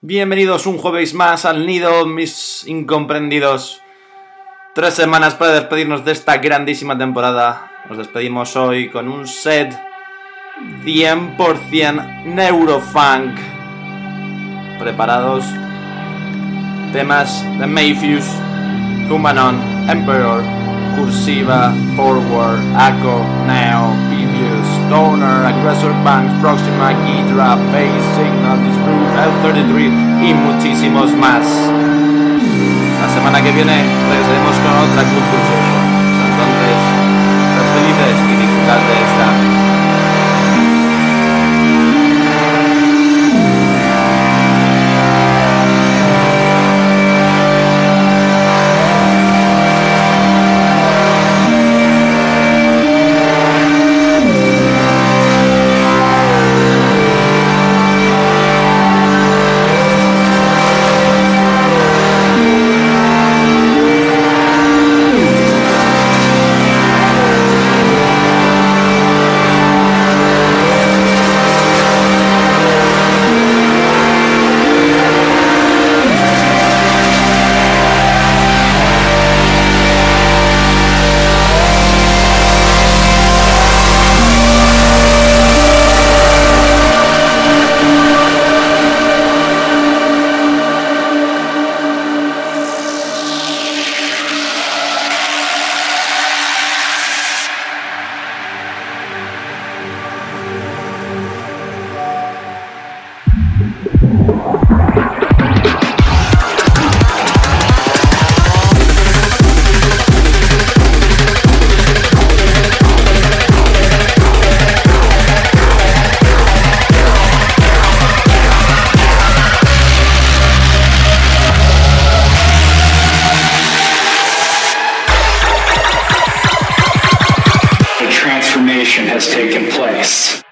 Bienvenidos un jueves más al nido, mis incomprendidos. Tres semanas para despedirnos de esta grandísima temporada. Nos despedimos hoy con un set 100% neurofunk. ¿Preparados? Temas de Mayfuse, Humanon, Emperor, Cursiva, Forward, Echo, Neo, Stoner, Aggressor Banks, Proxima, Ghidra, Face, Signal, Disprove, L33 y muchísimos más. La semana que viene regresaremos con otra Culture Session. transformation has taken place.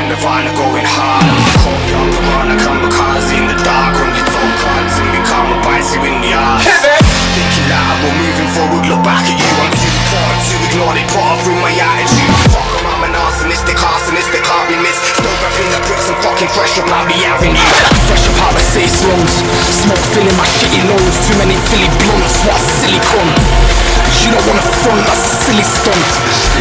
find Nirvana going hard. Call me up, run a kamikaze in the dark When it's all crimes and become a See in the ass moving forward, look back at you. I'm too far to ignore it, off through my attitude. Fuck I'm an arsonistic, arsonistic, can't be missed. Stove up in the bricks and fucking fresh up Abbey Avenue. Fresh up out of say slums. Smoke filling my shitty lungs. Too many Philly blunts, what a silly cunt. You don't wanna front, that's a silly stunt.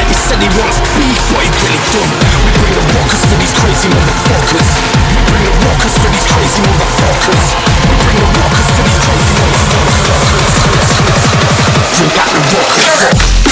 He said he wants beef, but he really don't. We bring the rockers for these crazy motherfuckers. We bring the rockers for these crazy motherfuckers. We bring the rockers for these crazy motherfuckers. Drink got the rockers.